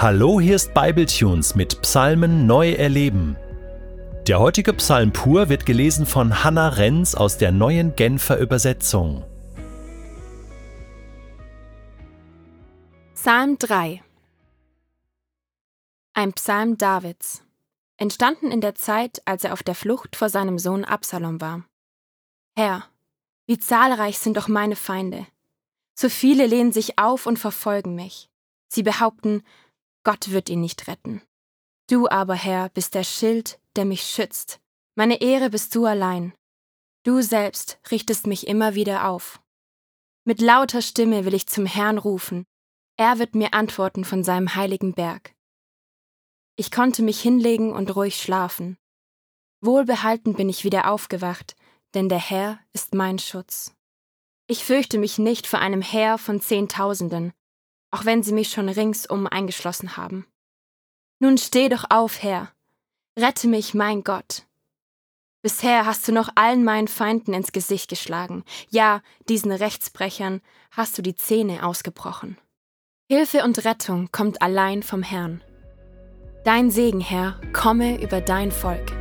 Hallo, hier ist Bibletunes mit Psalmen neu erleben. Der heutige Psalm pur wird gelesen von Hannah Renz aus der neuen Genfer Übersetzung. Psalm 3 Ein Psalm Davids, entstanden in der Zeit, als er auf der Flucht vor seinem Sohn Absalom war. Herr, wie zahlreich sind doch meine Feinde. So viele lehnen sich auf und verfolgen mich. Sie behaupten, Gott wird ihn nicht retten. Du aber, Herr, bist der Schild, der mich schützt. Meine Ehre bist du allein. Du selbst richtest mich immer wieder auf. Mit lauter Stimme will ich zum Herrn rufen. Er wird mir antworten von seinem heiligen Berg. Ich konnte mich hinlegen und ruhig schlafen. Wohlbehalten bin ich wieder aufgewacht, denn der Herr ist mein Schutz. Ich fürchte mich nicht vor einem Heer von Zehntausenden, auch wenn sie mich schon ringsum eingeschlossen haben. Nun steh doch auf, Herr, rette mich, mein Gott. Bisher hast du noch allen meinen Feinden ins Gesicht geschlagen, ja, diesen Rechtsbrechern hast du die Zähne ausgebrochen. Hilfe und Rettung kommt allein vom Herrn. Dein Segen, Herr, komme über dein Volk.